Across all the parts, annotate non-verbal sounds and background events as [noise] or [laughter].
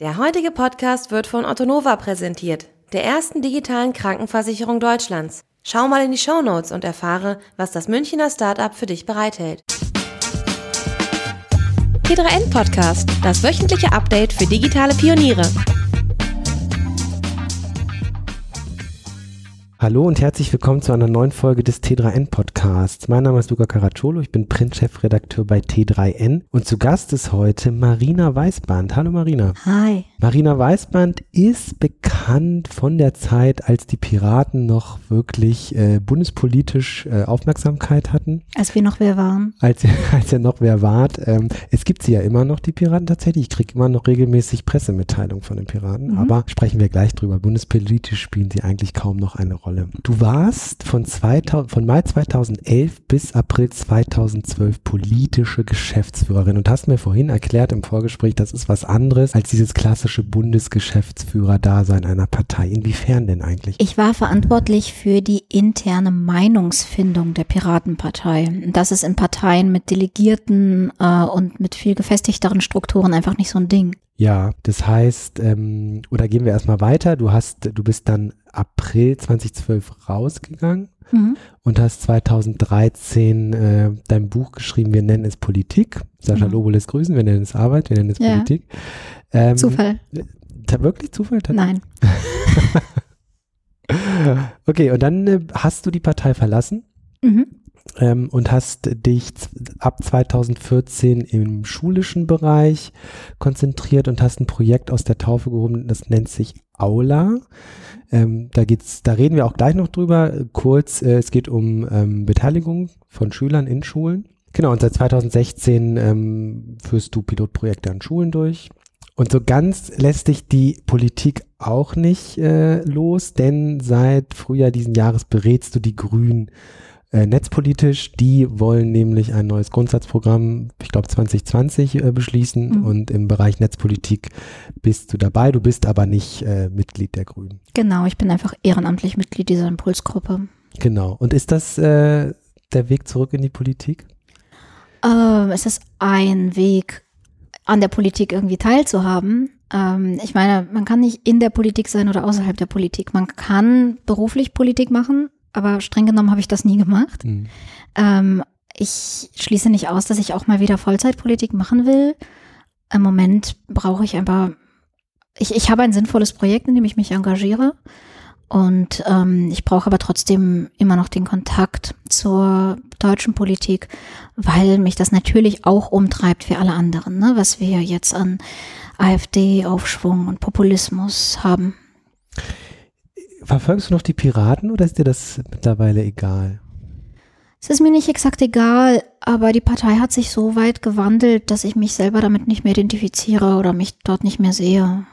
Der heutige Podcast wird von Ottonova präsentiert, der ersten digitalen Krankenversicherung Deutschlands. Schau mal in die Show Notes und erfahre, was das Münchner Startup für dich bereithält. T3N Podcast, das wöchentliche Update für digitale Pioniere. Hallo und herzlich willkommen zu einer neuen Folge des T3N Podcasts. Mein Name ist Luca Caracciolo, ich bin Printchefredakteur bei T3N und zu Gast ist heute Marina Weißband. Hallo Marina. Hi. Marina Weißband ist bekannt von der Zeit, als die Piraten noch wirklich äh, bundespolitisch äh, Aufmerksamkeit hatten. Als wir noch wer waren. Als, [laughs] als ihr noch wer wart. Ähm, es gibt sie ja immer noch, die Piraten tatsächlich. Ich kriege immer noch regelmäßig Pressemitteilungen von den Piraten, mhm. aber sprechen wir gleich drüber. Bundespolitisch spielen sie eigentlich kaum noch eine Rolle. Rolle. Du warst von, 2000, von Mai 2011 bis April 2012 politische Geschäftsführerin und hast mir vorhin erklärt im Vorgespräch, das ist was anderes als dieses klassische Bundesgeschäftsführer-Dasein einer Partei. Inwiefern denn eigentlich? Ich war verantwortlich für die interne Meinungsfindung der Piratenpartei. Das ist in Parteien mit Delegierten äh, und mit viel gefestigteren Strukturen einfach nicht so ein Ding. Ja, das heißt, ähm, oder gehen wir erstmal weiter. Du hast, du bist dann April 2012 rausgegangen mhm. und hast 2013 äh, dein Buch geschrieben, wir nennen es Politik. Sascha mhm. Lobo grüßen, wir nennen es Arbeit, wir nennen es ja. Politik. Ähm, Zufall. Wirklich Zufall? Nein. [laughs] okay, und dann äh, hast du die Partei verlassen. Mhm ähm, und hast dich ab 2014 im schulischen Bereich konzentriert und hast ein Projekt aus der Taufe gehoben, das nennt sich Aula. Ähm, da geht's, da reden wir auch gleich noch drüber. Kurz, äh, es geht um ähm, Beteiligung von Schülern in Schulen. Genau, und seit 2016 ähm, führst du Pilotprojekte an Schulen durch. Und so ganz lässt dich die Politik auch nicht äh, los, denn seit Frühjahr diesen Jahres berätst du die Grünen äh, netzpolitisch. Die wollen nämlich ein neues Grundsatzprogramm, ich glaube 2020, äh, beschließen. Mhm. Und im Bereich Netzpolitik bist du dabei. Du bist aber nicht äh, Mitglied der Grünen. Genau, ich bin einfach ehrenamtlich Mitglied dieser Impulsgruppe. Genau. Und ist das äh, der Weg zurück in die Politik? Ähm, es ist ein Weg, an der Politik irgendwie teilzuhaben. Ähm, ich meine, man kann nicht in der Politik sein oder außerhalb der Politik. Man kann beruflich Politik machen, aber streng genommen habe ich das nie gemacht. Mhm. Ähm, ich schließe nicht aus, dass ich auch mal wieder Vollzeitpolitik machen will. Im Moment brauche ich einfach, ich, ich habe ein sinnvolles Projekt, in dem ich mich engagiere. Und ähm, ich brauche aber trotzdem immer noch den Kontakt zur deutschen Politik, weil mich das natürlich auch umtreibt wie alle anderen, ne? was wir jetzt an AfD-Aufschwung und Populismus haben. Verfolgst du noch die Piraten oder ist dir das mittlerweile egal? Es ist mir nicht exakt egal, aber die Partei hat sich so weit gewandelt, dass ich mich selber damit nicht mehr identifiziere oder mich dort nicht mehr sehe.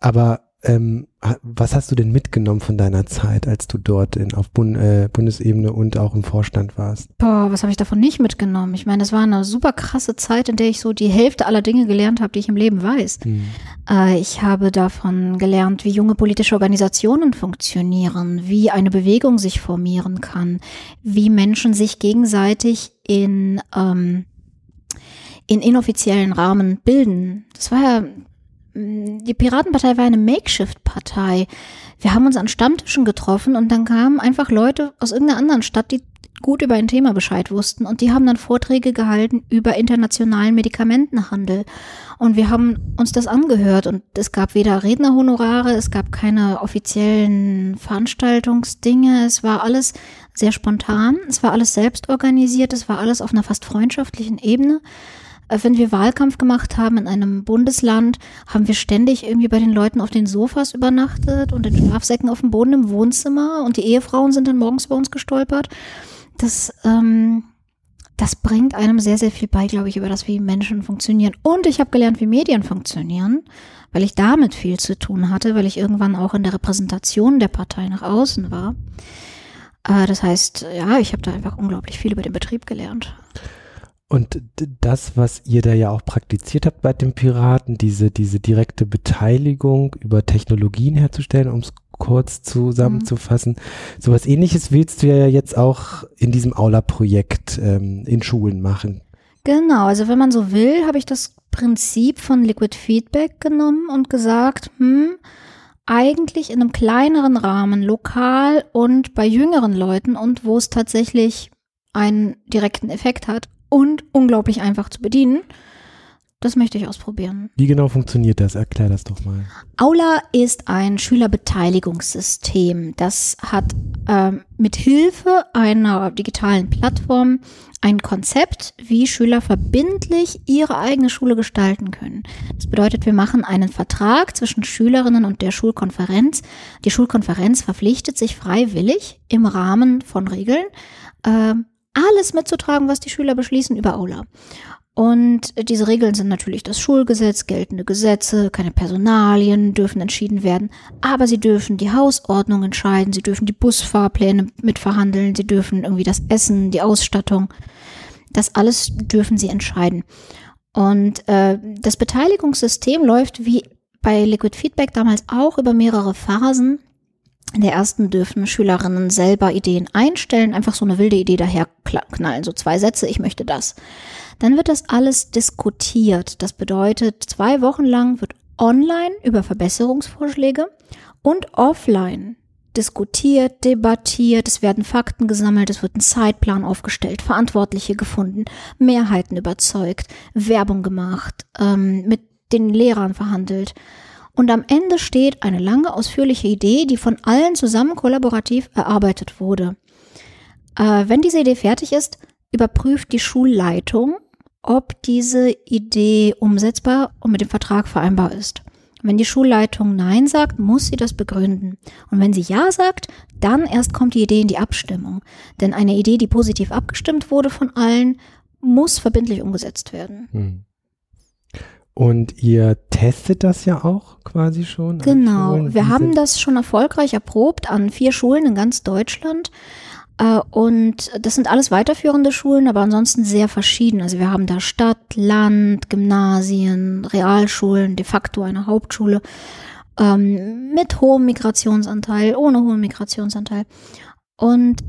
Aber ähm, was hast du denn mitgenommen von deiner Zeit, als du dort in, auf Bund, äh, Bundesebene und auch im Vorstand warst? Boah, was habe ich davon nicht mitgenommen? Ich meine, es war eine super krasse Zeit, in der ich so die Hälfte aller Dinge gelernt habe, die ich im Leben weiß. Mhm. Äh, ich habe davon gelernt, wie junge politische Organisationen funktionieren, wie eine Bewegung sich formieren kann, wie Menschen sich gegenseitig in ähm, in inoffiziellen Rahmen bilden. Das war ja die Piratenpartei war eine Makeshift-Partei. Wir haben uns an Stammtischen getroffen und dann kamen einfach Leute aus irgendeiner anderen Stadt, die gut über ein Thema Bescheid wussten und die haben dann Vorträge gehalten über internationalen Medikamentenhandel. Und wir haben uns das angehört und es gab weder Rednerhonorare, es gab keine offiziellen Veranstaltungsdinge, es war alles sehr spontan, es war alles selbst organisiert, es war alles auf einer fast freundschaftlichen Ebene wenn wir Wahlkampf gemacht haben in einem Bundesland, haben wir ständig irgendwie bei den Leuten auf den Sofas übernachtet und in Schlafsäcken auf dem Boden im Wohnzimmer und die Ehefrauen sind dann morgens bei uns gestolpert. Das, ähm, das bringt einem sehr, sehr viel bei, glaube ich, über das, wie Menschen funktionieren. Und ich habe gelernt, wie Medien funktionieren, weil ich damit viel zu tun hatte, weil ich irgendwann auch in der Repräsentation der Partei nach außen war. Äh, das heißt, ja, ich habe da einfach unglaublich viel über den Betrieb gelernt. Und das, was ihr da ja auch praktiziert habt bei den Piraten, diese, diese direkte Beteiligung über Technologien herzustellen, um es kurz zusammenzufassen, mhm. sowas ähnliches willst du ja jetzt auch in diesem Aula-Projekt ähm, in Schulen machen. Genau, also wenn man so will, habe ich das Prinzip von Liquid Feedback genommen und gesagt, hm, eigentlich in einem kleineren Rahmen, lokal und bei jüngeren Leuten und wo es tatsächlich einen direkten Effekt hat und unglaublich einfach zu bedienen. Das möchte ich ausprobieren. Wie genau funktioniert das? Erklär das doch mal. Aula ist ein Schülerbeteiligungssystem. Das hat ähm, mit Hilfe einer digitalen Plattform ein Konzept, wie Schüler verbindlich ihre eigene Schule gestalten können. Das bedeutet, wir machen einen Vertrag zwischen Schülerinnen und der Schulkonferenz. Die Schulkonferenz verpflichtet sich freiwillig im Rahmen von Regeln, äh, alles mitzutragen, was die Schüler beschließen über Aula. Und diese Regeln sind natürlich das Schulgesetz, geltende Gesetze, keine Personalien dürfen entschieden werden, aber sie dürfen die Hausordnung entscheiden, sie dürfen die Busfahrpläne mitverhandeln, sie dürfen irgendwie das Essen, die Ausstattung, das alles dürfen sie entscheiden. Und äh, das Beteiligungssystem läuft wie bei Liquid Feedback damals auch über mehrere Phasen. In der ersten dürfen Schülerinnen selber Ideen einstellen, einfach so eine wilde Idee daher knallen, so zwei Sätze, ich möchte das. Dann wird das alles diskutiert. Das bedeutet, zwei Wochen lang wird online über Verbesserungsvorschläge und offline diskutiert, debattiert, es werden Fakten gesammelt, es wird ein Zeitplan aufgestellt, Verantwortliche gefunden, Mehrheiten überzeugt, Werbung gemacht, ähm, mit den Lehrern verhandelt. Und am Ende steht eine lange, ausführliche Idee, die von allen zusammen kollaborativ erarbeitet wurde. Äh, wenn diese Idee fertig ist, überprüft die Schulleitung, ob diese Idee umsetzbar und mit dem Vertrag vereinbar ist. Wenn die Schulleitung Nein sagt, muss sie das begründen. Und wenn sie Ja sagt, dann erst kommt die Idee in die Abstimmung. Denn eine Idee, die positiv abgestimmt wurde von allen, muss verbindlich umgesetzt werden. Hm. Und ihr testet das ja auch quasi schon? Genau, wir haben das schon erfolgreich erprobt an vier Schulen in ganz Deutschland. Äh, und das sind alles weiterführende Schulen, aber ansonsten sehr verschieden. Also wir haben da Stadt, Land, Gymnasien, Realschulen, de facto eine Hauptschule ähm, mit hohem Migrationsanteil, ohne hohen Migrationsanteil. Und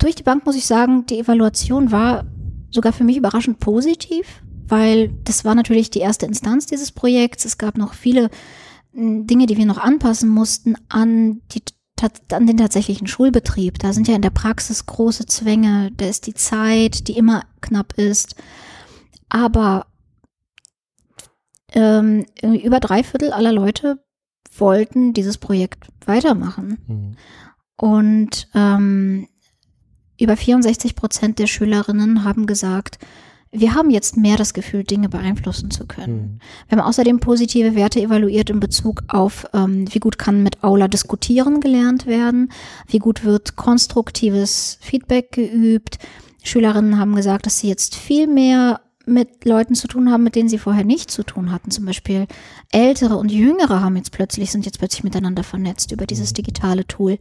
durch die Bank muss ich sagen, die Evaluation war sogar für mich überraschend positiv, weil das war natürlich die erste Instanz dieses Projekts. Es gab noch viele Dinge, die wir noch anpassen mussten an die an den tatsächlichen Schulbetrieb. Da sind ja in der Praxis große Zwänge, da ist die Zeit, die immer knapp ist. Aber ähm, über drei Viertel aller Leute wollten dieses Projekt weitermachen. Mhm. Und ähm, über 64 Prozent der Schülerinnen haben gesagt, wir haben jetzt mehr das Gefühl, Dinge beeinflussen zu können. Mhm. Wir haben außerdem positive Werte evaluiert in Bezug auf, ähm, wie gut kann mit Aula diskutieren gelernt werden, wie gut wird konstruktives Feedback geübt. Schülerinnen haben gesagt, dass sie jetzt viel mehr mit Leuten zu tun haben, mit denen sie vorher nicht zu tun hatten. Zum Beispiel Ältere und Jüngere haben jetzt plötzlich, sind jetzt plötzlich miteinander vernetzt über dieses mhm. digitale Tool.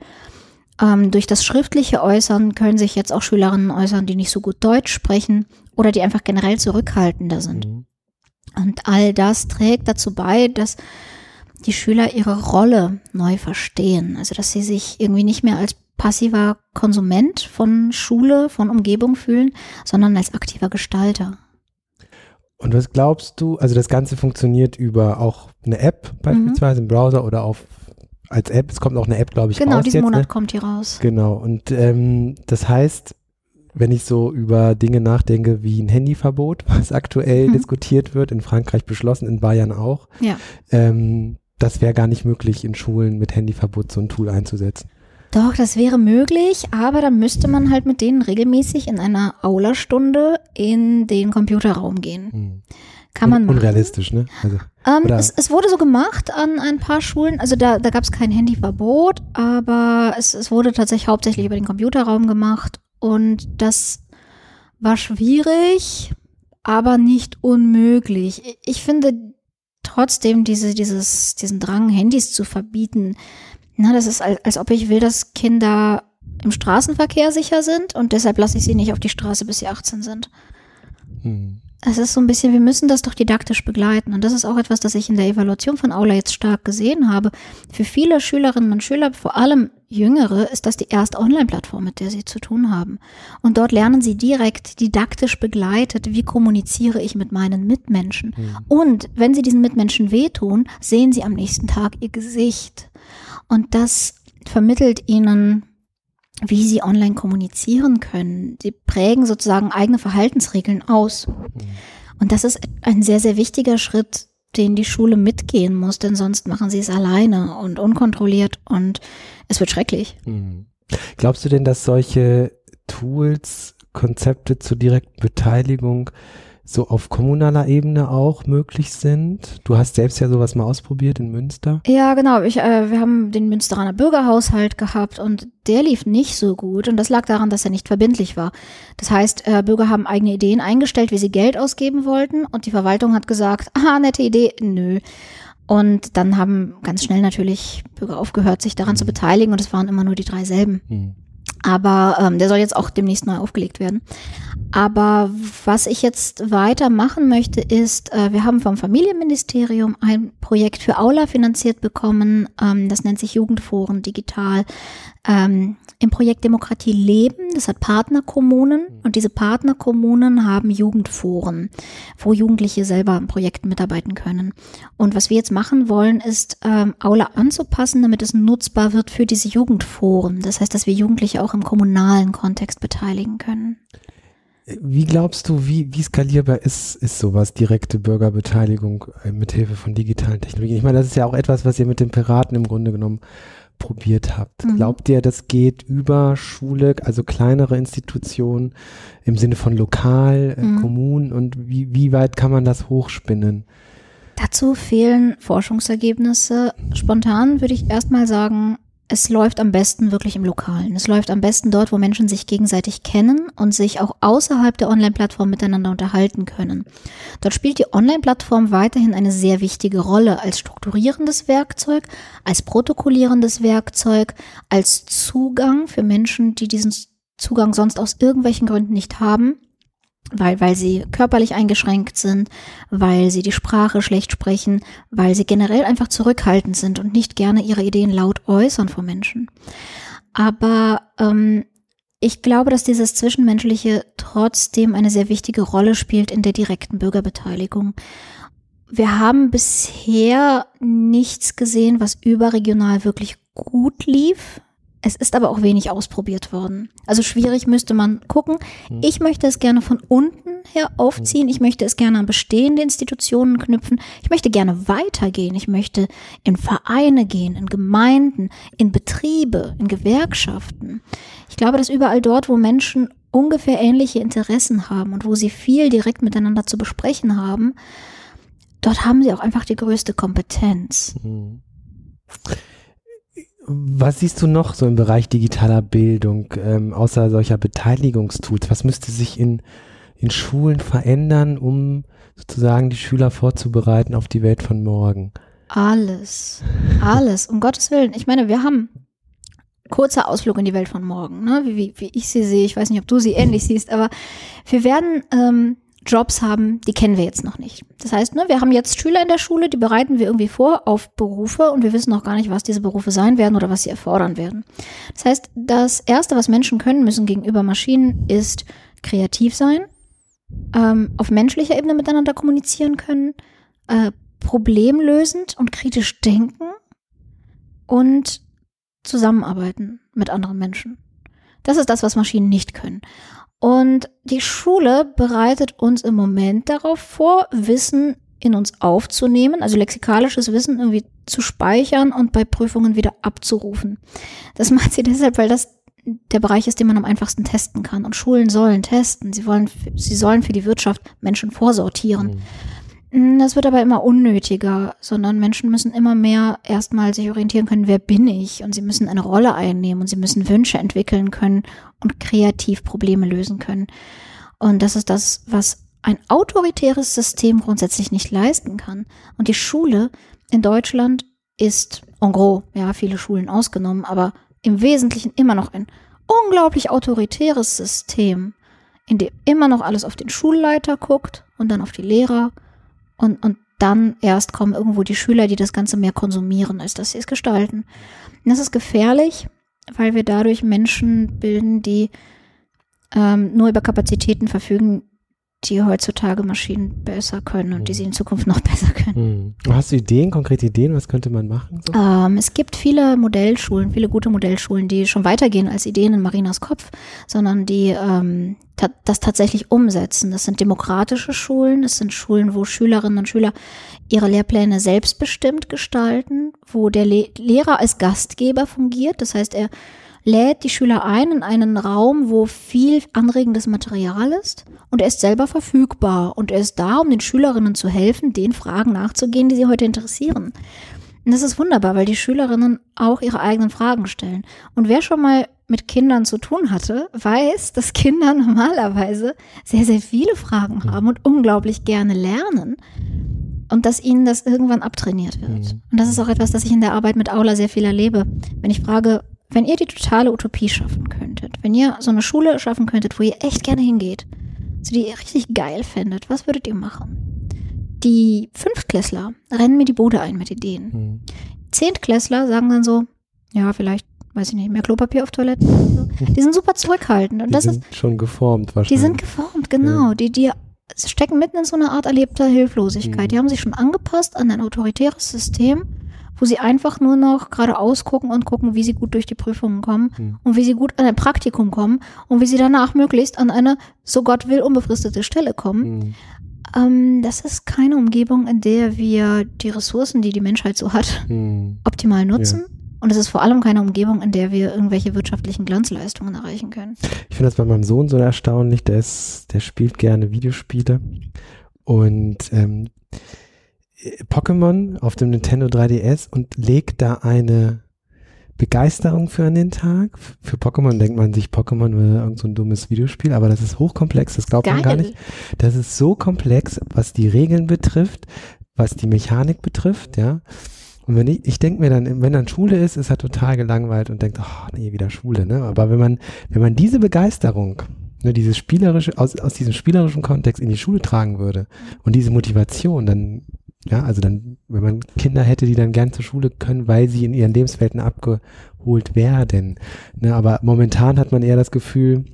Ähm, durch das schriftliche Äußern können sich jetzt auch Schülerinnen äußern, die nicht so gut Deutsch sprechen oder die einfach generell zurückhaltender sind. Mhm. Und all das trägt dazu bei, dass die Schüler ihre Rolle neu verstehen. Also dass sie sich irgendwie nicht mehr als passiver Konsument von Schule, von Umgebung fühlen, sondern als aktiver Gestalter. Und was glaubst du, also das Ganze funktioniert über auch eine App beispielsweise mhm. im Browser oder auf als App. Es kommt auch eine App, glaube ich, genau, raus. Genau, diesen jetzt, Monat ne? kommt die raus. Genau. Und ähm, das heißt, wenn ich so über Dinge nachdenke wie ein Handyverbot, [laughs] was aktuell mhm. diskutiert wird, in Frankreich beschlossen, in Bayern auch, ja. ähm, das wäre gar nicht möglich, in Schulen mit Handyverbot so ein Tool einzusetzen. Doch, das wäre möglich, aber dann müsste man halt mit denen regelmäßig in einer Aula-Stunde in den Computerraum gehen. Mhm. Kann man machen. Unrealistisch, ne? Also, ähm, es, es, wurde so gemacht an ein paar Schulen. Also da, da gab es kein Handyverbot, aber es, es wurde tatsächlich hauptsächlich über den Computerraum gemacht. Und das war schwierig, aber nicht unmöglich. Ich finde trotzdem diese, dieses, diesen Drang, Handys zu verbieten, na, das ist, als, als ob ich will, dass Kinder im Straßenverkehr sicher sind und deshalb lasse ich sie nicht auf die Straße, bis sie 18 sind. Hm es ist so ein bisschen, wir müssen das doch didaktisch begleiten. Und das ist auch etwas, das ich in der Evaluation von Aula jetzt stark gesehen habe. Für viele Schülerinnen und Schüler, vor allem Jüngere ist das die erste Online-Plattform, mit der sie zu tun haben. Und dort lernen sie direkt didaktisch begleitet, wie kommuniziere ich mit meinen Mitmenschen. Mhm. Und wenn sie diesen Mitmenschen wehtun, sehen sie am nächsten Tag ihr Gesicht. Und das vermittelt ihnen, wie sie online kommunizieren können. Sie prägen sozusagen eigene Verhaltensregeln aus. Mhm. Und das ist ein sehr, sehr wichtiger Schritt, den die Schule mitgehen muss, denn sonst machen sie es alleine und unkontrolliert und es wird schrecklich. Mhm. Glaubst du denn, dass solche Tools, Konzepte zur direkten Beteiligung so auf kommunaler Ebene auch möglich sind? Du hast selbst ja sowas mal ausprobiert in Münster. Ja, genau. Ich, äh, wir haben den Münsteraner Bürgerhaushalt gehabt und der lief nicht so gut und das lag daran, dass er nicht verbindlich war. Das heißt, äh, Bürger haben eigene Ideen eingestellt, wie sie Geld ausgeben wollten und die Verwaltung hat gesagt, ah, nette Idee, nö. Und dann haben ganz schnell natürlich Bürger aufgehört, sich daran mhm. zu beteiligen und es waren immer nur die drei selben. Mhm. Aber ähm, der soll jetzt auch demnächst neu aufgelegt werden. Aber was ich jetzt weiter machen möchte, ist, äh, wir haben vom Familienministerium ein Projekt für Aula finanziert bekommen. Ähm, das nennt sich Jugendforen digital. Ähm, Im Projekt Demokratie leben, das hat Partnerkommunen und diese Partnerkommunen haben Jugendforen, wo Jugendliche selber an Projekten mitarbeiten können. Und was wir jetzt machen wollen, ist ähm, Aula anzupassen, damit es nutzbar wird für diese Jugendforen. Das heißt, dass wir Jugendliche auch im kommunalen Kontext beteiligen können. Wie glaubst du, wie, wie skalierbar ist, ist sowas, direkte Bürgerbeteiligung äh, mit Hilfe von digitalen Technologien? Ich meine, das ist ja auch etwas, was ihr mit den Piraten im Grunde genommen probiert habt. Mhm. Glaubt ihr, das geht über Schule, also kleinere Institutionen im Sinne von lokal, äh, mhm. Kommunen und wie, wie weit kann man das hochspinnen? Dazu fehlen Forschungsergebnisse. Spontan würde ich erstmal sagen, es läuft am besten wirklich im Lokalen. Es läuft am besten dort, wo Menschen sich gegenseitig kennen und sich auch außerhalb der Online-Plattform miteinander unterhalten können. Dort spielt die Online-Plattform weiterhin eine sehr wichtige Rolle als strukturierendes Werkzeug, als protokollierendes Werkzeug, als Zugang für Menschen, die diesen Zugang sonst aus irgendwelchen Gründen nicht haben weil, weil sie körperlich eingeschränkt sind, weil sie die Sprache schlecht sprechen, weil sie generell einfach zurückhaltend sind und nicht gerne ihre Ideen laut äußern vor Menschen. Aber ähm, ich glaube, dass dieses Zwischenmenschliche trotzdem eine sehr wichtige Rolle spielt in der direkten Bürgerbeteiligung. Wir haben bisher nichts gesehen, was überregional wirklich gut lief. Es ist aber auch wenig ausprobiert worden. Also schwierig müsste man gucken. Hm. Ich möchte es gerne von unten her aufziehen. Ich möchte es gerne an bestehende Institutionen knüpfen. Ich möchte gerne weitergehen. Ich möchte in Vereine gehen, in Gemeinden, in Betriebe, in Gewerkschaften. Ich glaube, dass überall dort, wo Menschen ungefähr ähnliche Interessen haben und wo sie viel direkt miteinander zu besprechen haben, dort haben sie auch einfach die größte Kompetenz. Was siehst du noch so im Bereich digitaler Bildung, ähm, außer solcher Beteiligungstools? Was müsste sich in, in Schulen verändern, um sozusagen die Schüler vorzubereiten auf die Welt von morgen? Alles. Alles. Um Gottes Willen. Ich meine, wir haben kurzer Ausflug in die Welt von morgen, ne? wie, wie, wie ich sie sehe. Ich weiß nicht, ob du sie ähnlich siehst, aber wir werden ähm, Jobs haben, die kennen wir jetzt noch nicht. Das heißt, ne, wir haben jetzt Schüler in der Schule, die bereiten wir irgendwie vor auf Berufe und wir wissen noch gar nicht, was diese Berufe sein werden oder was sie erfordern werden. Das heißt, das Erste, was Menschen können müssen gegenüber Maschinen, ist kreativ sein, ähm, auf menschlicher Ebene miteinander kommunizieren können, äh, problemlösend und kritisch denken und zusammenarbeiten mit anderen Menschen. Das ist das, was Maschinen nicht können. Und die Schule bereitet uns im Moment darauf vor, Wissen in uns aufzunehmen, also lexikalisches Wissen irgendwie zu speichern und bei Prüfungen wieder abzurufen. Das [laughs] macht sie deshalb, weil das der Bereich ist, den man am einfachsten testen kann. Und Schulen sollen testen. Sie wollen, sie sollen für die Wirtschaft Menschen vorsortieren. Mhm. Hm, das wird aber immer unnötiger, sondern Menschen müssen immer mehr erstmal sich orientieren können, wer bin ich? Und sie müssen eine Rolle einnehmen und sie müssen Wünsche entwickeln können und kreativ Probleme lösen können. Und das ist das, was ein autoritäres System grundsätzlich nicht leisten kann. Und die Schule in Deutschland ist en gros, ja, viele Schulen ausgenommen, aber im Wesentlichen immer noch ein unglaublich autoritäres System, in dem immer noch alles auf den Schulleiter guckt und dann auf die Lehrer und, und dann erst kommen irgendwo die Schüler, die das Ganze mehr konsumieren, als dass sie es gestalten. Und das ist gefährlich, weil wir dadurch Menschen bilden, die ähm, nur über Kapazitäten verfügen, die heutzutage Maschinen besser können und die sie in Zukunft noch [laughs] besser können. Hm. Hast du Ideen, konkrete Ideen? Was könnte man machen? So? Ähm, es gibt viele Modellschulen, viele gute Modellschulen, die schon weitergehen als Ideen in Marinas Kopf, sondern die ähm, ta das tatsächlich umsetzen. Das sind demokratische Schulen, das sind Schulen, wo Schülerinnen und Schüler ihre Lehrpläne selbstbestimmt gestalten, wo der Le Lehrer als Gastgeber fungiert. Das heißt, er lädt die Schüler ein in einen Raum, wo viel anregendes Material ist und er ist selber verfügbar und er ist da, um den Schülerinnen zu helfen, den Fragen nachzugehen, die sie heute interessieren. Und das ist wunderbar, weil die Schülerinnen auch ihre eigenen Fragen stellen. Und wer schon mal mit Kindern zu tun hatte, weiß, dass Kinder [laughs] normalerweise sehr, sehr viele Fragen haben und unglaublich gerne lernen und dass ihnen das irgendwann abtrainiert wird. Mhm. Und das ist auch etwas, das ich in der Arbeit mit Aula sehr viel erlebe. Wenn ich frage, wenn ihr die totale Utopie schaffen könntet, wenn ihr so eine Schule schaffen könntet, wo ihr echt gerne hingeht, so die ihr richtig geil findet, was würdet ihr machen? Die Fünftklässler rennen mir die Bude ein mit Ideen. Mhm. Zehntklässler sagen dann so, ja, vielleicht, weiß ich nicht, mehr Klopapier auf Toiletten. [laughs] Die sind super zurückhaltend. Und die das sind ist, schon geformt wahrscheinlich. Die sind geformt, genau. Ja. Die, die stecken mitten in so einer Art erlebter Hilflosigkeit. Mhm. Die haben sich schon angepasst an ein autoritäres System wo sie einfach nur noch geradeaus gucken und gucken, wie sie gut durch die Prüfungen kommen mhm. und wie sie gut an ein Praktikum kommen und wie sie danach möglichst an eine, so Gott will, unbefristete Stelle kommen. Mhm. Ähm, das ist keine Umgebung, in der wir die Ressourcen, die die Menschheit so hat, mhm. optimal nutzen. Ja. Und es ist vor allem keine Umgebung, in der wir irgendwelche wirtschaftlichen Glanzleistungen erreichen können. Ich finde das bei meinem Sohn so erstaunlich. Der ist, der spielt gerne Videospiele und ähm, Pokémon auf dem Nintendo 3DS und legt da eine Begeisterung für an den Tag. Für Pokémon denkt man sich, Pokémon wäre irgend so ein dummes Videospiel, aber das ist hochkomplex, das glaubt Geil. man gar nicht. Das ist so komplex, was die Regeln betrifft, was die Mechanik betrifft, ja. Und wenn ich, ich denke mir dann, wenn dann Schule ist, ist er total gelangweilt und denkt, ach oh, nee, wieder Schule, ne? Aber wenn man, wenn man diese Begeisterung, ne, dieses spielerische, aus, aus diesem spielerischen Kontext in die Schule tragen würde und diese Motivation, dann ja, also dann, wenn man Kinder hätte, die dann gern zur Schule können, weil sie in ihren Lebenswelten abgeholt werden. Ne, aber momentan hat man eher das Gefühl,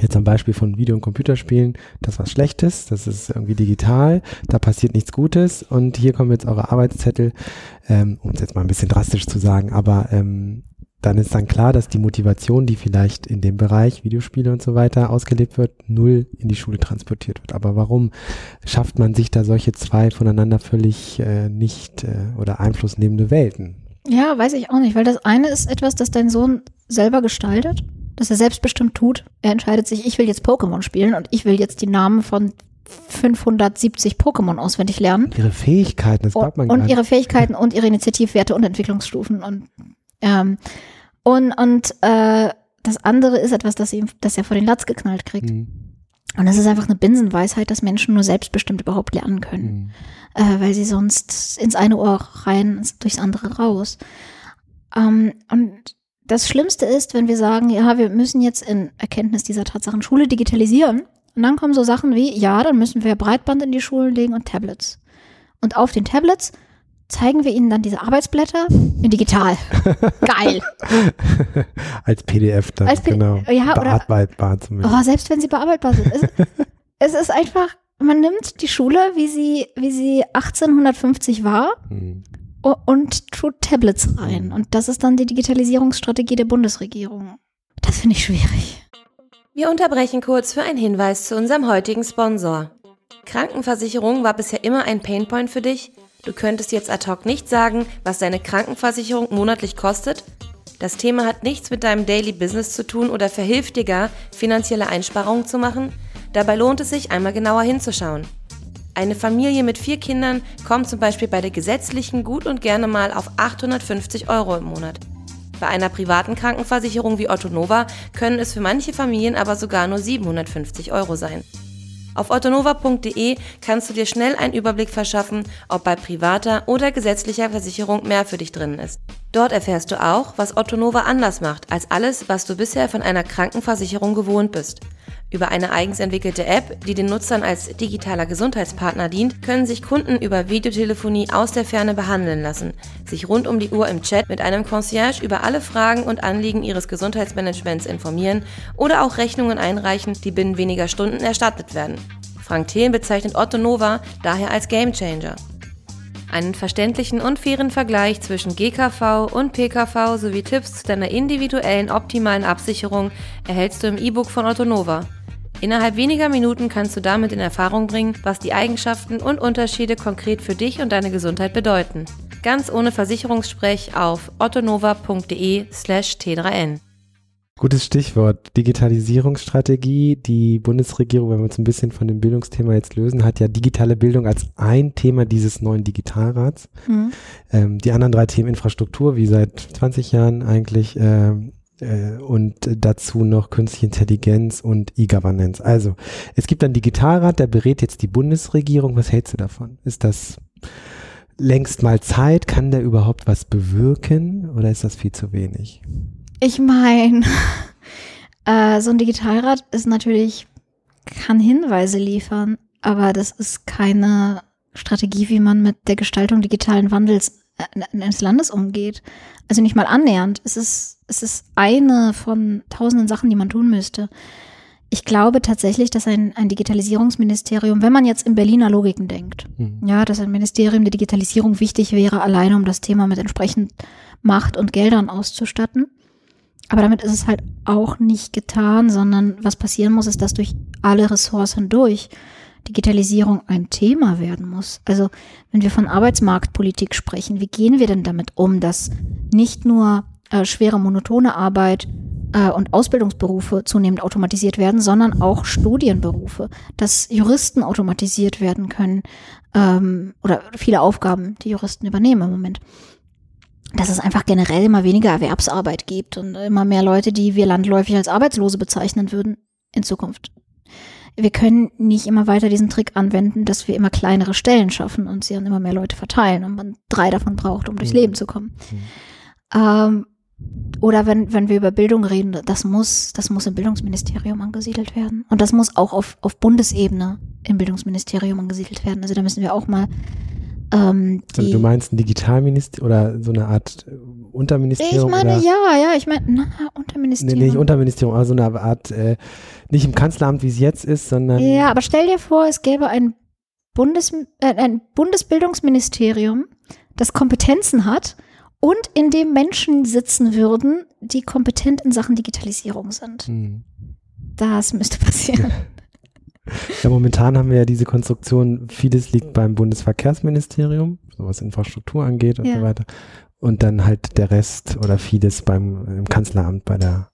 jetzt am Beispiel von Video- und Computerspielen, das ist was Schlechtes, das ist irgendwie digital, da passiert nichts Gutes und hier kommen jetzt eure Arbeitszettel, ähm, um es jetzt mal ein bisschen drastisch zu sagen, aber ähm, dann ist dann klar, dass die Motivation, die vielleicht in dem Bereich Videospiele und so weiter ausgelebt wird, null in die Schule transportiert wird. Aber warum schafft man sich da solche zwei voneinander völlig äh, nicht äh, oder einflussnehmende Welten? Ja, weiß ich auch nicht, weil das eine ist etwas, das dein Sohn selber gestaltet, das er selbstbestimmt tut. Er entscheidet sich, ich will jetzt Pokémon spielen und ich will jetzt die Namen von 570 Pokémon auswendig lernen. Ihre Fähigkeiten, das glaubt man Und, und ihre Fähigkeiten und ihre Initiativwerte und Entwicklungsstufen und ähm, und, und äh, das andere ist etwas, das, ihm, das er vor den Latz geknallt kriegt. Mhm. Und das ist einfach eine Binsenweisheit, dass Menschen nur selbstbestimmt überhaupt lernen können. Mhm. Äh, weil sie sonst ins eine Ohr rein, durchs andere raus. Ähm, und das Schlimmste ist, wenn wir sagen, ja, wir müssen jetzt in Erkenntnis dieser Tatsachen Schule digitalisieren. Und dann kommen so Sachen wie, ja, dann müssen wir Breitband in die Schulen legen und Tablets. Und auf den Tablets zeigen wir Ihnen dann diese Arbeitsblätter in digital. [laughs] Geil. Als PDF dann, Als PDF, genau. Ja, bearbeitbar zumindest. Oh, selbst wenn sie bearbeitbar sind. Es, [laughs] es, ist einfach, man nimmt die Schule, wie sie, wie sie 1850 war hm. und tut Tablets rein. Hm. Und das ist dann die Digitalisierungsstrategie der Bundesregierung. Das finde ich schwierig. Wir unterbrechen kurz für einen Hinweis zu unserem heutigen Sponsor. Krankenversicherung war bisher immer ein Painpoint für dich – Du könntest jetzt ad hoc nicht sagen, was deine Krankenversicherung monatlich kostet? Das Thema hat nichts mit deinem Daily Business zu tun oder verhilft dir gar, finanzielle Einsparungen zu machen? Dabei lohnt es sich, einmal genauer hinzuschauen. Eine Familie mit vier Kindern kommt zum Beispiel bei der gesetzlichen gut und gerne mal auf 850 Euro im Monat. Bei einer privaten Krankenversicherung wie Otto Nova können es für manche Familien aber sogar nur 750 Euro sein. Auf ottonova.de kannst du dir schnell einen Überblick verschaffen, ob bei privater oder gesetzlicher Versicherung mehr für dich drin ist. Dort erfährst du auch, was Ottonova anders macht als alles, was du bisher von einer Krankenversicherung gewohnt bist. Über eine eigens entwickelte App, die den Nutzern als digitaler Gesundheitspartner dient, können sich Kunden über Videotelefonie aus der Ferne behandeln lassen, sich rund um die Uhr im Chat mit einem Concierge über alle Fragen und Anliegen ihres Gesundheitsmanagements informieren oder auch Rechnungen einreichen, die binnen weniger Stunden erstattet werden. Frank Thelen bezeichnet Otto Nova daher als Gamechanger. Einen verständlichen und fairen Vergleich zwischen GKV und PKV sowie Tipps zu deiner individuellen optimalen Absicherung erhältst du im E-Book von Otto Nova. Innerhalb weniger Minuten kannst du damit in Erfahrung bringen, was die Eigenschaften und Unterschiede konkret für dich und deine Gesundheit bedeuten. Ganz ohne Versicherungssprech auf ottonova.de/t3n. Gutes Stichwort. Digitalisierungsstrategie. Die Bundesregierung, wenn wir uns ein bisschen von dem Bildungsthema jetzt lösen, hat ja digitale Bildung als ein Thema dieses neuen Digitalrats. Mhm. Ähm, die anderen drei Themen Infrastruktur, wie seit 20 Jahren eigentlich, ähm, äh, und dazu noch künstliche Intelligenz und E-Governance. Also, es gibt einen Digitalrat, der berät jetzt die Bundesregierung. Was hältst du davon? Ist das längst mal Zeit? Kann der überhaupt was bewirken oder ist das viel zu wenig? Ich meine, [laughs] äh, so ein Digitalrad ist natürlich, kann Hinweise liefern, aber das ist keine Strategie, wie man mit der Gestaltung digitalen Wandels äh, eines Landes umgeht. Also nicht mal annähernd. Es ist, es ist eine von tausenden Sachen, die man tun müsste. Ich glaube tatsächlich, dass ein, ein Digitalisierungsministerium, wenn man jetzt in Berliner Logiken denkt, mhm. ja, dass ein Ministerium der Digitalisierung wichtig wäre, alleine um das Thema mit entsprechend Macht und Geldern auszustatten. Aber damit ist es halt auch nicht getan, sondern was passieren muss, ist, dass durch alle Ressorts hindurch Digitalisierung ein Thema werden muss. Also wenn wir von Arbeitsmarktpolitik sprechen, wie gehen wir denn damit um, dass nicht nur äh, schwere monotone Arbeit äh, und Ausbildungsberufe zunehmend automatisiert werden, sondern auch Studienberufe, dass Juristen automatisiert werden können ähm, oder viele Aufgaben, die Juristen übernehmen im Moment dass es einfach generell immer weniger Erwerbsarbeit gibt und immer mehr Leute, die wir landläufig als Arbeitslose bezeichnen würden in Zukunft. Wir können nicht immer weiter diesen Trick anwenden, dass wir immer kleinere Stellen schaffen und sie an immer mehr Leute verteilen und man drei davon braucht, um durchs mhm. Leben zu kommen. Ähm, oder wenn, wenn wir über Bildung reden, das muss, das muss im Bildungsministerium angesiedelt werden. Und das muss auch auf, auf Bundesebene im Bildungsministerium angesiedelt werden. Also da müssen wir auch mal ähm, also du meinst ein Digitalministerium oder so eine Art Unterministerium? Ich meine, oder? ja, ja, ich meine, na, Unterministerium. Nee, nicht Unterministerium, aber so eine Art, äh, nicht im Kanzleramt, wie es jetzt ist, sondern. Ja, aber stell dir vor, es gäbe ein, Bundes, äh, ein Bundesbildungsministerium, das Kompetenzen hat und in dem Menschen sitzen würden, die kompetent in Sachen Digitalisierung sind. Hm. Das müsste passieren. [laughs] Ja, momentan haben wir ja diese Konstruktion, vieles liegt beim Bundesverkehrsministerium, so was Infrastruktur angeht und ja. so weiter. Und dann halt der Rest oder vieles beim im Kanzleramt bei der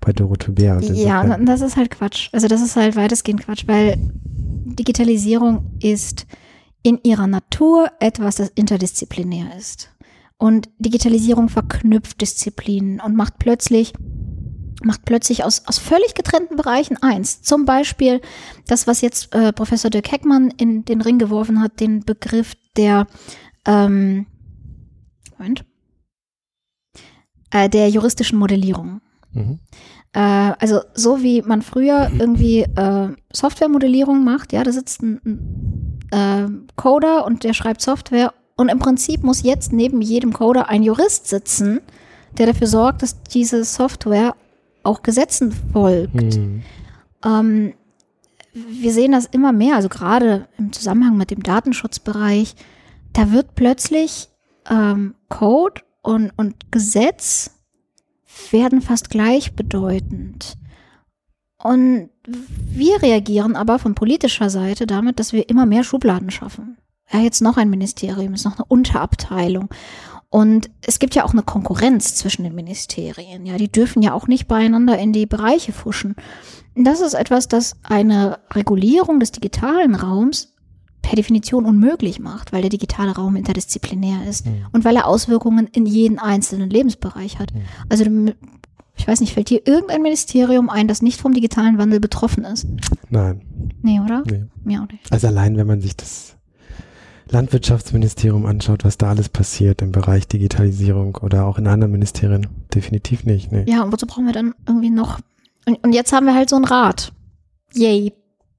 bei Dorothee Bär. Ja, und das ist halt Quatsch. Also das ist halt weitestgehend Quatsch, weil Digitalisierung ist in ihrer Natur etwas, das interdisziplinär ist. Und Digitalisierung verknüpft Disziplinen und macht plötzlich macht plötzlich aus, aus völlig getrennten Bereichen eins. Zum Beispiel das, was jetzt äh, Professor Dirk Heckmann in den Ring geworfen hat, den Begriff der ähm, Moment, äh, der juristischen Modellierung. Mhm. Äh, also so wie man früher irgendwie äh, Softwaremodellierung macht, ja, da sitzt ein, ein äh, Coder und der schreibt Software und im Prinzip muss jetzt neben jedem Coder ein Jurist sitzen, der dafür sorgt, dass diese Software auch Gesetzen folgt. Mhm. Ähm, wir sehen das immer mehr, also gerade im Zusammenhang mit dem Datenschutzbereich, da wird plötzlich ähm, Code und, und Gesetz werden fast gleichbedeutend. Und wir reagieren aber von politischer Seite damit, dass wir immer mehr Schubladen schaffen. Ja, jetzt noch ein Ministerium, ist noch eine Unterabteilung. Und es gibt ja auch eine Konkurrenz zwischen den Ministerien. Ja, die dürfen ja auch nicht beieinander in die Bereiche fuschen. Das ist etwas, das eine Regulierung des digitalen Raums per Definition unmöglich macht, weil der digitale Raum interdisziplinär ist mhm. und weil er Auswirkungen in jeden einzelnen Lebensbereich hat. Mhm. Also ich weiß nicht, fällt dir irgendein Ministerium ein, das nicht vom digitalen Wandel betroffen ist? Nein. Nee, oder? Nee. Mir auch nicht. Also allein, wenn man sich das Landwirtschaftsministerium anschaut, was da alles passiert im Bereich Digitalisierung oder auch in anderen Ministerien, definitiv nicht. Nee. Ja, und wozu brauchen wir dann irgendwie noch? Und, und jetzt haben wir halt so ein Rat. yay.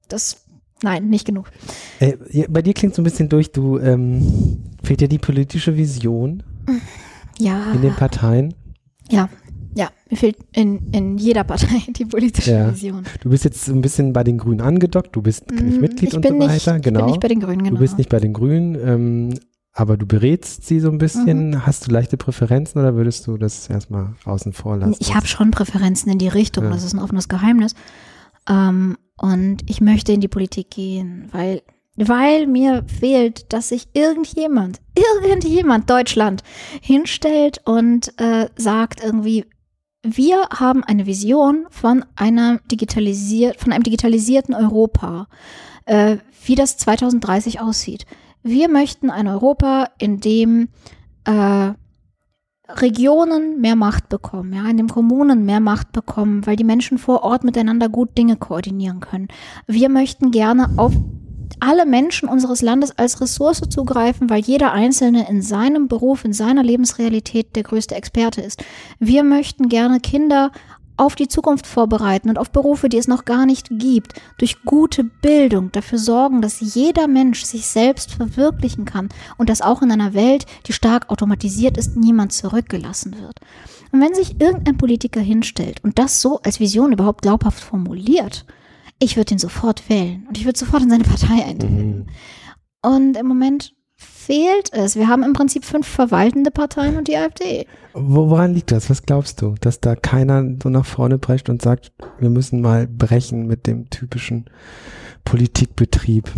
Das, nein, nicht genug. Äh, bei dir klingt so ein bisschen durch, du, ähm, fehlt dir die politische Vision? Ja. In den Parteien? Ja, ja, mir fehlt in, in jeder Partei [laughs] die politische ja. Vision. Du bist jetzt so ein bisschen bei den Grünen angedockt, du bist nicht mm, Mitglied und so weiter. Nicht, genau. Ich bin genau. nicht bei den Grünen, genau. Du bist nicht bei den Grünen, ähm, aber du berätst sie so ein bisschen. Mhm. Hast du leichte Präferenzen oder würdest du das erstmal außen vor lassen? Ich habe schon Präferenzen in die Richtung, ja. das ist ein offenes Geheimnis. Ähm, und ich möchte in die Politik gehen, weil, weil mir fehlt, dass sich irgendjemand, [laughs] irgendjemand Deutschland hinstellt und äh, sagt irgendwie, wir haben eine Vision von einer digitalisiert, von einem digitalisierten Europa, äh, wie das 2030 aussieht. Wir möchten ein Europa, in dem äh, Regionen mehr Macht bekommen, ja, in dem Kommunen mehr Macht bekommen, weil die Menschen vor Ort miteinander gut Dinge koordinieren können. Wir möchten gerne auf alle Menschen unseres Landes als Ressource zugreifen, weil jeder Einzelne in seinem Beruf, in seiner Lebensrealität der größte Experte ist. Wir möchten gerne Kinder auf die Zukunft vorbereiten und auf Berufe, die es noch gar nicht gibt, durch gute Bildung dafür sorgen, dass jeder Mensch sich selbst verwirklichen kann und dass auch in einer Welt, die stark automatisiert ist, niemand zurückgelassen wird. Und wenn sich irgendein Politiker hinstellt und das so als Vision überhaupt glaubhaft formuliert, ich würde ihn sofort wählen und ich würde sofort in seine Partei eintreten. Mhm. Und im Moment fehlt es. Wir haben im Prinzip fünf verwaltende Parteien und die AfD. Woran liegt das? Was glaubst du? Dass da keiner so nach vorne brecht und sagt, wir müssen mal brechen mit dem typischen Politikbetrieb?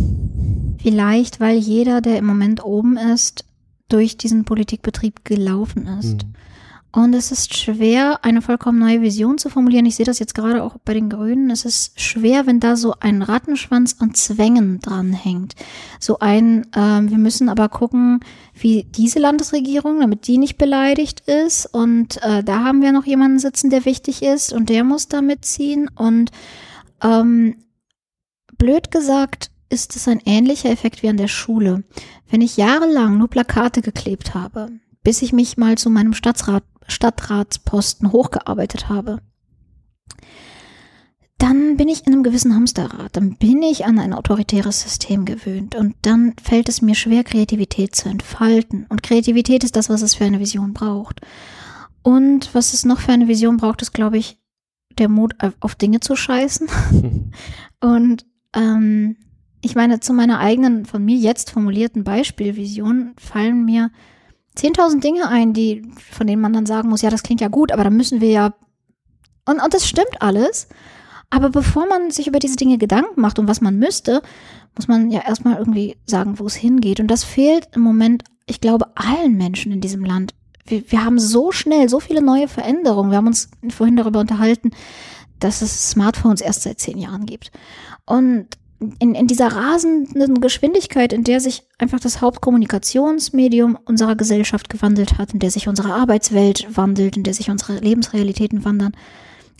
Vielleicht, weil jeder, der im Moment oben ist, durch diesen Politikbetrieb gelaufen ist. Mhm. Und es ist schwer, eine vollkommen neue Vision zu formulieren. Ich sehe das jetzt gerade auch bei den Grünen. Es ist schwer, wenn da so ein Rattenschwanz an Zwängen dranhängt. So ein, äh, wir müssen aber gucken, wie diese Landesregierung, damit die nicht beleidigt ist. Und äh, da haben wir noch jemanden sitzen, der wichtig ist und der muss da mitziehen. Und ähm, blöd gesagt, ist es ein ähnlicher Effekt wie an der Schule. Wenn ich jahrelang nur Plakate geklebt habe, bis ich mich mal zu meinem Stadtrat Stadtratsposten hochgearbeitet habe, dann bin ich in einem gewissen Hamsterrad, dann bin ich an ein autoritäres System gewöhnt und dann fällt es mir schwer, Kreativität zu entfalten. Und Kreativität ist das, was es für eine Vision braucht. Und was es noch für eine Vision braucht, ist, glaube ich, der Mut, auf Dinge zu scheißen. [laughs] und ähm, ich meine, zu meiner eigenen, von mir jetzt formulierten Beispielvision fallen mir 10.000 Dinge ein, die, von denen man dann sagen muss, ja, das klingt ja gut, aber dann müssen wir ja. Und, und das stimmt alles. Aber bevor man sich über diese Dinge Gedanken macht und was man müsste, muss man ja erstmal irgendwie sagen, wo es hingeht. Und das fehlt im Moment, ich glaube, allen Menschen in diesem Land. Wir, wir haben so schnell so viele neue Veränderungen. Wir haben uns vorhin darüber unterhalten, dass es Smartphones erst seit zehn Jahren gibt. Und in, in dieser rasenden Geschwindigkeit, in der sich einfach das Hauptkommunikationsmedium unserer Gesellschaft gewandelt hat, in der sich unsere Arbeitswelt wandelt, in der sich unsere Lebensrealitäten wandern,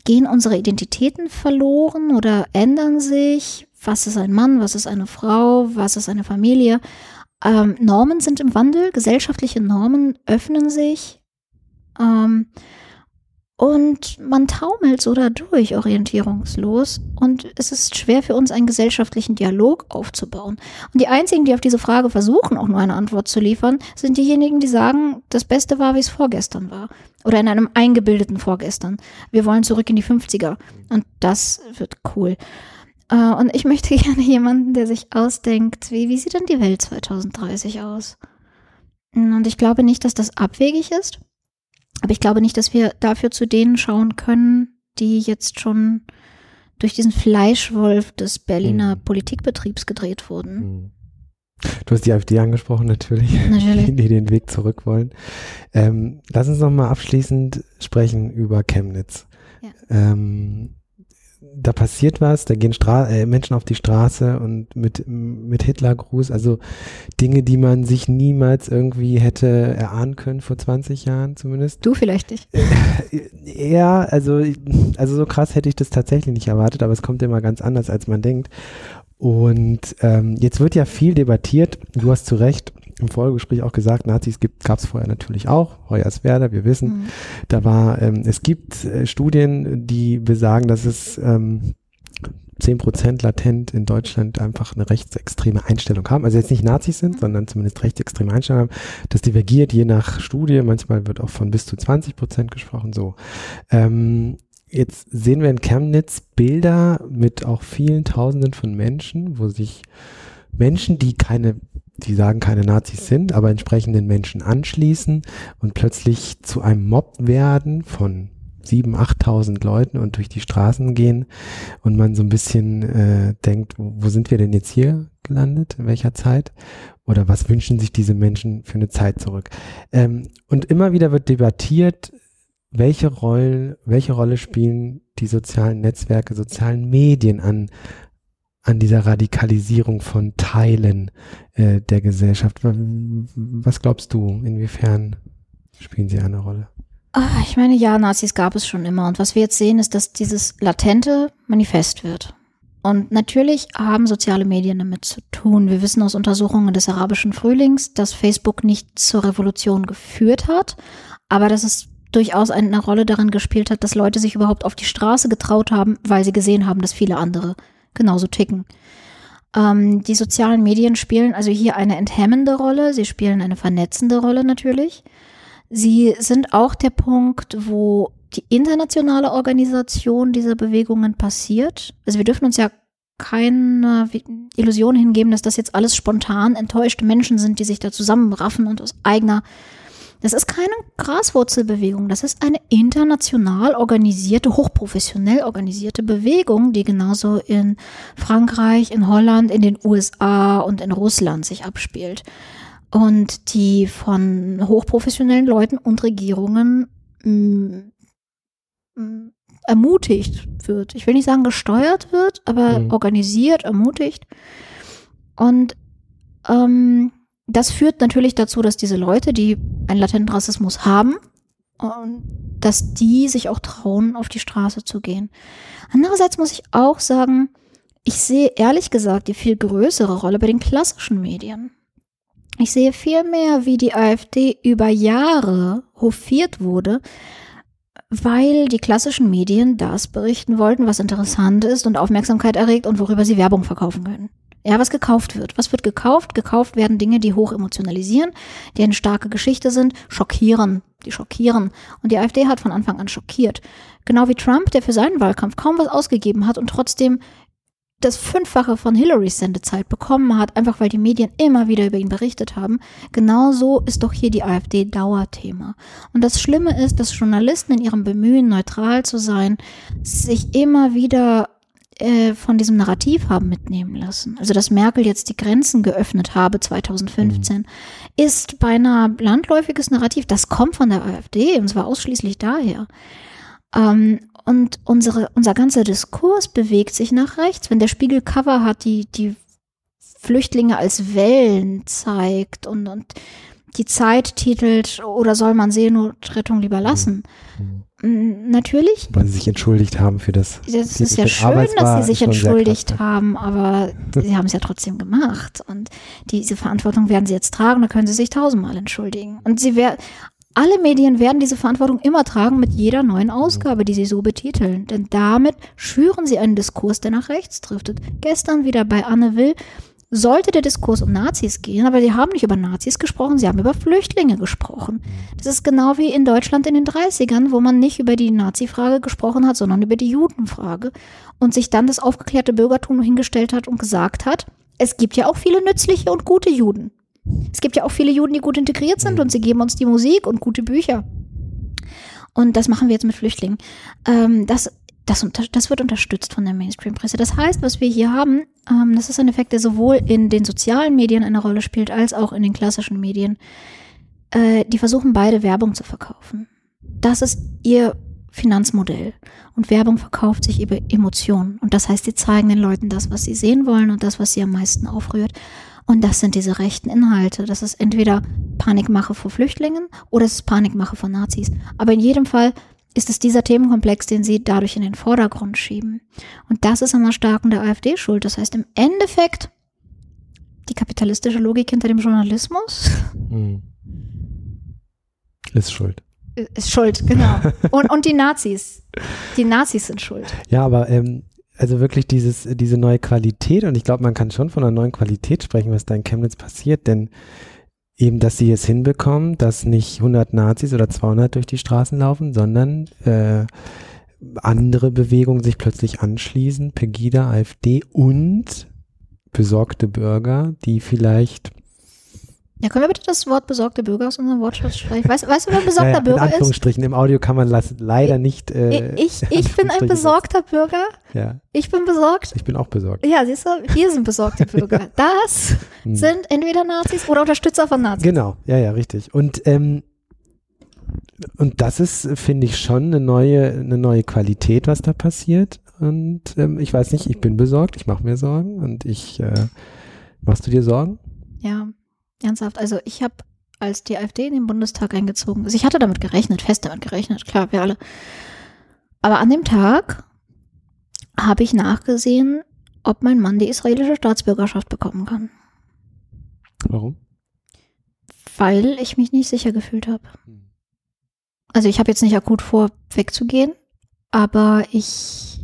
gehen unsere Identitäten verloren oder ändern sich? Was ist ein Mann? Was ist eine Frau? Was ist eine Familie? Ähm, Normen sind im Wandel, gesellschaftliche Normen öffnen sich. Ähm, und man taumelt so dadurch orientierungslos und es ist schwer für uns, einen gesellschaftlichen Dialog aufzubauen. Und die einzigen, die auf diese Frage versuchen, auch nur eine Antwort zu liefern, sind diejenigen, die sagen, das Beste war, wie es vorgestern war. Oder in einem eingebildeten Vorgestern. Wir wollen zurück in die 50er. Und das wird cool. Äh, und ich möchte [laughs] gerne jemanden, der sich ausdenkt, wie, wie sieht denn die Welt 2030 aus? Und ich glaube nicht, dass das abwegig ist. Aber ich glaube nicht, dass wir dafür zu denen schauen können, die jetzt schon durch diesen Fleischwolf des Berliner mhm. Politikbetriebs gedreht wurden. Mhm. Du hast die AfD angesprochen, natürlich, natürlich. [laughs] Die, die den Weg zurück wollen. Ähm, lass uns noch mal abschließend sprechen über Chemnitz. Ja. Ähm, da passiert was, da gehen Stra äh, Menschen auf die Straße und mit, mit Hitlergruß, also Dinge, die man sich niemals irgendwie hätte erahnen können, vor 20 Jahren zumindest. Du vielleicht nicht. ja, also, also so krass hätte ich das tatsächlich nicht erwartet, aber es kommt immer ganz anders, als man denkt. Und ähm, jetzt wird ja viel debattiert, du hast zu Recht im Folgegespräch auch gesagt, Nazis gab es vorher natürlich auch, Hoyerswerda, wir wissen, mhm. da war, ähm, es gibt äh, Studien, die besagen, dass es ähm, 10% latent in Deutschland einfach eine rechtsextreme Einstellung haben, also jetzt nicht Nazis sind, sondern zumindest rechtsextreme Einstellung haben. Das divergiert je nach Studie, manchmal wird auch von bis zu 20% gesprochen, so. Ähm, jetzt sehen wir in Chemnitz Bilder mit auch vielen Tausenden von Menschen, wo sich Menschen, die keine die sagen keine Nazis sind, aber entsprechenden Menschen anschließen und plötzlich zu einem Mob werden von sieben, achttausend Leuten und durch die Straßen gehen und man so ein bisschen äh, denkt, wo, wo sind wir denn jetzt hier gelandet, in welcher Zeit? Oder was wünschen sich diese Menschen für eine Zeit zurück? Ähm, und immer wieder wird debattiert, welche Rolle, welche Rolle spielen die sozialen Netzwerke, sozialen Medien an, an dieser Radikalisierung von Teilen äh, der Gesellschaft. Was glaubst du, inwiefern spielen sie eine Rolle? Ach, ich meine, ja, Nazis gab es schon immer. Und was wir jetzt sehen, ist, dass dieses Latente manifest wird. Und natürlich haben soziale Medien damit zu tun. Wir wissen aus Untersuchungen des arabischen Frühlings, dass Facebook nicht zur Revolution geführt hat, aber dass es durchaus eine Rolle darin gespielt hat, dass Leute sich überhaupt auf die Straße getraut haben, weil sie gesehen haben, dass viele andere genauso ticken. Ähm, die sozialen Medien spielen also hier eine enthemmende Rolle, sie spielen eine vernetzende Rolle natürlich. Sie sind auch der Punkt, wo die internationale Organisation dieser Bewegungen passiert. Also wir dürfen uns ja keine Illusion hingeben, dass das jetzt alles spontan enttäuschte Menschen sind, die sich da zusammenraffen und aus eigener das ist keine Graswurzelbewegung, das ist eine international organisierte, hochprofessionell organisierte Bewegung, die genauso in Frankreich, in Holland, in den USA und in Russland sich abspielt. Und die von hochprofessionellen Leuten und Regierungen mm, mm, ermutigt wird. Ich will nicht sagen gesteuert wird, aber mhm. organisiert, ermutigt. Und ähm, das führt natürlich dazu, dass diese Leute, die einen latenten Rassismus haben, dass die sich auch trauen, auf die Straße zu gehen. Andererseits muss ich auch sagen, ich sehe ehrlich gesagt die viel größere Rolle bei den klassischen Medien. Ich sehe viel mehr, wie die AfD über Jahre hofiert wurde, weil die klassischen Medien das berichten wollten, was interessant ist und Aufmerksamkeit erregt und worüber sie Werbung verkaufen können. Ja, was gekauft wird. Was wird gekauft? Gekauft werden Dinge, die hoch emotionalisieren, die eine starke Geschichte sind, schockieren, die schockieren. Und die AfD hat von Anfang an schockiert. Genau wie Trump, der für seinen Wahlkampf kaum was ausgegeben hat und trotzdem das Fünffache von Hillarys Sendezeit bekommen hat, einfach weil die Medien immer wieder über ihn berichtet haben. Genauso ist doch hier die AfD Dauerthema. Und das Schlimme ist, dass Journalisten in ihrem Bemühen, neutral zu sein, sich immer wieder äh, von diesem Narrativ haben mitnehmen lassen. Also dass Merkel jetzt die Grenzen geöffnet habe 2015, mhm. ist beinahe landläufiges Narrativ. Das kommt von der AfD und zwar ausschließlich daher. Ähm, und unsere, unser ganzer Diskurs bewegt sich nach rechts. Wenn der Spiegel Cover hat, die, die Flüchtlinge als Wellen zeigt und, und die Zeit titelt, oder soll man Seenotrettung lieber lassen? Mhm. Natürlich. Weil sie sich entschuldigt haben für das. Das ist ja schön, dass sie sich entschuldigt haben, aber [laughs] sie haben es ja trotzdem gemacht. Und diese Verantwortung werden sie jetzt tragen, da können sie sich tausendmal entschuldigen. Und sie werden, alle Medien werden diese Verantwortung immer tragen mit jeder neuen Ausgabe, die sie so betiteln. Denn damit schüren sie einen Diskurs, der nach rechts driftet. Gestern wieder bei Anne Will sollte der Diskurs um Nazis gehen, aber sie haben nicht über Nazis gesprochen, sie haben über Flüchtlinge gesprochen. Das ist genau wie in Deutschland in den 30ern, wo man nicht über die Nazi-Frage gesprochen hat, sondern über die Judenfrage und sich dann das aufgeklärte Bürgertum hingestellt hat und gesagt hat, es gibt ja auch viele nützliche und gute Juden. Es gibt ja auch viele Juden, die gut integriert sind und sie geben uns die Musik und gute Bücher. Und das machen wir jetzt mit Flüchtlingen. Ähm, das das, das wird unterstützt von der Mainstream-Presse. Das heißt, was wir hier haben, ähm, das ist ein Effekt, der sowohl in den sozialen Medien eine Rolle spielt, als auch in den klassischen Medien. Äh, die versuchen beide Werbung zu verkaufen. Das ist ihr Finanzmodell. Und Werbung verkauft sich über Emotionen. Und das heißt, sie zeigen den Leuten das, was sie sehen wollen und das, was sie am meisten aufrührt. Und das sind diese rechten Inhalte. Das ist entweder Panikmache vor Flüchtlingen oder es ist Panikmache vor Nazis. Aber in jedem Fall ist es dieser Themenkomplex, den sie dadurch in den Vordergrund schieben. Und das ist immer stark in der AfD schuld. Das heißt im Endeffekt die kapitalistische Logik hinter dem Journalismus. [laughs] Hm. Ist schuld. Ist schuld, genau. [laughs] Und, und die Nazis. Die Nazis sind schuld. Ja, aber ähm, also wirklich dieses, diese neue Qualität und ich glaube, man kann schon von einer neuen Qualität sprechen, was da in Chemnitz passiert, denn eben, dass sie es hinbekommen, dass nicht 100 Nazis oder 200 durch die Straßen laufen, sondern äh, andere Bewegungen sich plötzlich anschließen, Pegida, AfD und besorgte Bürger, die vielleicht ja, können wir bitte das Wort besorgte Bürger aus unserem Wortschatz streichen? Weißt, weißt du, wer ein besorgter naja, Bürger ist? In Anführungsstrichen, ist? im Audio kann man leider nicht. Äh, ich ich bin ein besorgter Bürger. Ja. Ich bin besorgt. Ich bin auch besorgt. Ja, siehst du, wir sind besorgte [laughs] Bürger. Das hm. sind entweder Nazis oder Unterstützer von Nazis. Genau, ja, ja, richtig. Und ähm, und das ist, finde ich, schon eine neue, eine neue Qualität, was da passiert. Und ähm, ich weiß nicht, ich bin besorgt, ich mache mir Sorgen und ich äh, machst du dir Sorgen? Ja, ernsthaft. Also ich habe, als die AfD in den Bundestag eingezogen ist, ich hatte damit gerechnet, fest damit gerechnet, klar, wir alle. Aber an dem Tag habe ich nachgesehen, ob mein Mann die israelische Staatsbürgerschaft bekommen kann. Warum? Weil ich mich nicht sicher gefühlt habe. Hm. Also ich habe jetzt nicht akut vor, wegzugehen, aber ich,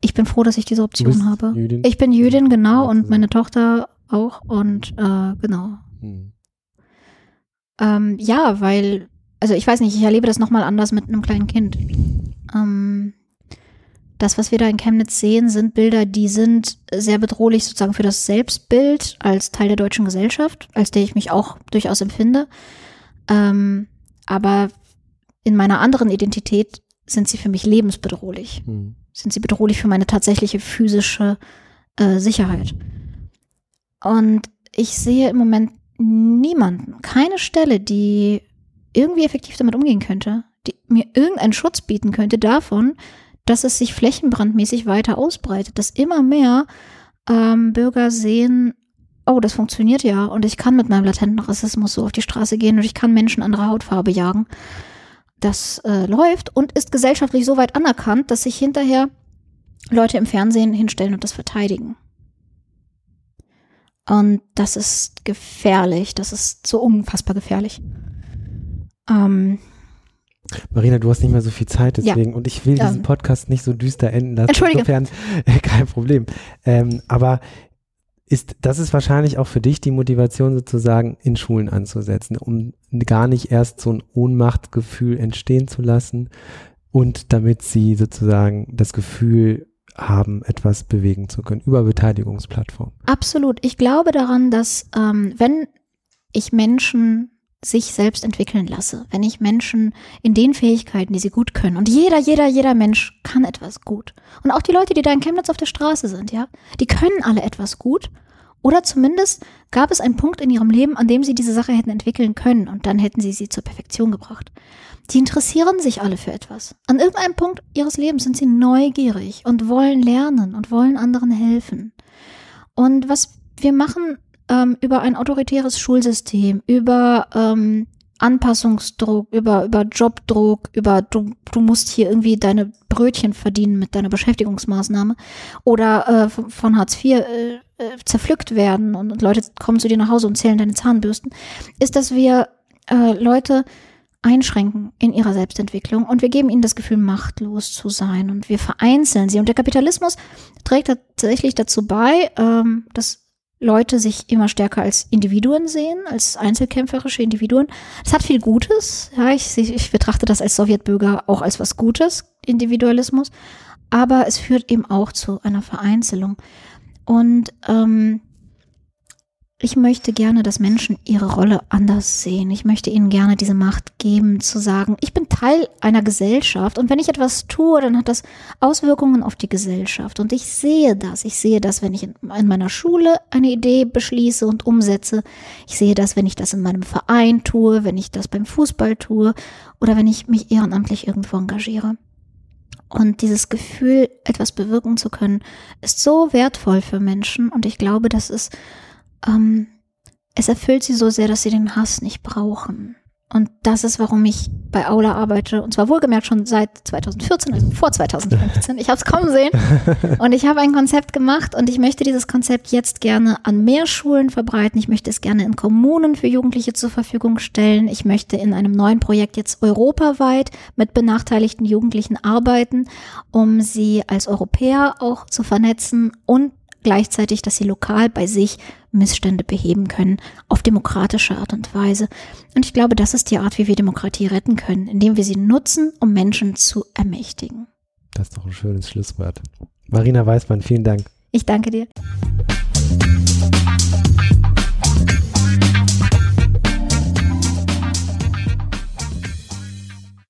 ich bin froh, dass ich diese Option habe. Jüdin? Ich bin Jüdin, genau, und meine Tochter auch. Und äh, genau. Hm. Ähm, ja, weil, also ich weiß nicht, ich erlebe das nochmal anders mit einem kleinen Kind. Ähm, das, was wir da in Chemnitz sehen, sind Bilder, die sind sehr bedrohlich sozusagen für das Selbstbild als Teil der deutschen Gesellschaft, als der ich mich auch durchaus empfinde. Ähm, aber in meiner anderen Identität sind sie für mich lebensbedrohlich. Mhm. Sind sie bedrohlich für meine tatsächliche physische äh, Sicherheit. Und ich sehe im Moment niemanden, keine Stelle, die irgendwie effektiv damit umgehen könnte, die mir irgendeinen Schutz bieten könnte davon, dass es sich flächenbrandmäßig weiter ausbreitet, dass immer mehr ähm, Bürger sehen, oh, das funktioniert ja und ich kann mit meinem latenten Rassismus so auf die Straße gehen und ich kann Menschen anderer Hautfarbe jagen. Das äh, läuft und ist gesellschaftlich so weit anerkannt, dass sich hinterher Leute im Fernsehen hinstellen und das verteidigen. Und das ist gefährlich. Das ist so unfassbar gefährlich. Ähm, Marina, du hast nicht mehr so viel Zeit, deswegen, ja. und ich will diesen Podcast nicht so düster enden lassen. Entschuldige. Insofern, äh, [laughs] kein Problem. Ähm, aber ist, das ist wahrscheinlich auch für dich die Motivation sozusagen in Schulen anzusetzen, um gar nicht erst so ein Ohnmachtgefühl entstehen zu lassen und damit sie sozusagen das Gefühl haben, etwas bewegen zu können über Beteiligungsplattformen. Absolut. Ich glaube daran, dass ähm, wenn ich Menschen sich selbst entwickeln lasse, wenn ich Menschen in den Fähigkeiten, die sie gut können, und jeder, jeder, jeder Mensch kann etwas gut. Und auch die Leute, die da in Chemnitz auf der Straße sind, ja, die können alle etwas gut. Oder zumindest gab es einen Punkt in ihrem Leben, an dem sie diese Sache hätten entwickeln können und dann hätten sie sie zur Perfektion gebracht. Die interessieren sich alle für etwas. An irgendeinem Punkt ihres Lebens sind sie neugierig und wollen lernen und wollen anderen helfen. Und was wir machen ähm, über ein autoritäres Schulsystem, über ähm, Anpassungsdruck, über, über Jobdruck, über du, du musst hier irgendwie deine Brötchen verdienen mit deiner Beschäftigungsmaßnahme oder äh, von, von Hartz IV äh, äh, zerpflückt werden und, und Leute kommen zu dir nach Hause und zählen deine Zahnbürsten, ist, dass wir äh, Leute einschränken in ihrer Selbstentwicklung und wir geben ihnen das Gefühl, machtlos zu sein und wir vereinzeln sie. Und der Kapitalismus trägt tatsächlich dazu bei, ähm, dass Leute sich immer stärker als Individuen sehen, als einzelkämpferische Individuen. Das hat viel Gutes. Ja, ich, ich betrachte das als Sowjetbürger auch als was Gutes, Individualismus. Aber es führt eben auch zu einer Vereinzelung. Und ähm, ich möchte gerne, dass Menschen ihre Rolle anders sehen. Ich möchte ihnen gerne diese Macht geben, zu sagen, ich bin Teil einer Gesellschaft und wenn ich etwas tue, dann hat das Auswirkungen auf die Gesellschaft. Und ich sehe das. Ich sehe das, wenn ich in, meiner Schule eine Idee beschließe und umsetze. Ich sehe das, wenn ich das in meinem Verein tue, wenn ich das beim Fußball tue oder wenn ich mich ehrenamtlich irgendwo engagiere. Und dieses Gefühl, etwas bewirken zu können, ist so wertvoll für Menschen und ich glaube, dass es ähm, es erfüllt sie so sehr, dass sie den Hass nicht brauchen. Und das ist, warum ich bei Aula arbeite und zwar wohlgemerkt schon seit 2014, also vor 2015. Ich habe es kommen sehen [laughs] und ich habe ein Konzept gemacht und ich möchte dieses Konzept jetzt gerne an mehr Schulen verbreiten. Ich möchte es gerne in Kommunen für Jugendliche zur Verfügung stellen. Ich möchte in einem neuen Projekt jetzt europaweit mit benachteiligten Jugendlichen arbeiten, um sie als Europäer auch zu vernetzen und gleichzeitig, dass sie lokal bei sich Missstände beheben können, auf demokratische Art und Weise. Und ich glaube, das ist die Art, wie wir Demokratie retten können, indem wir sie nutzen, um Menschen zu ermächtigen. Das ist doch ein schönes Schlusswort. Marina Weißmann, vielen Dank. Ich danke dir.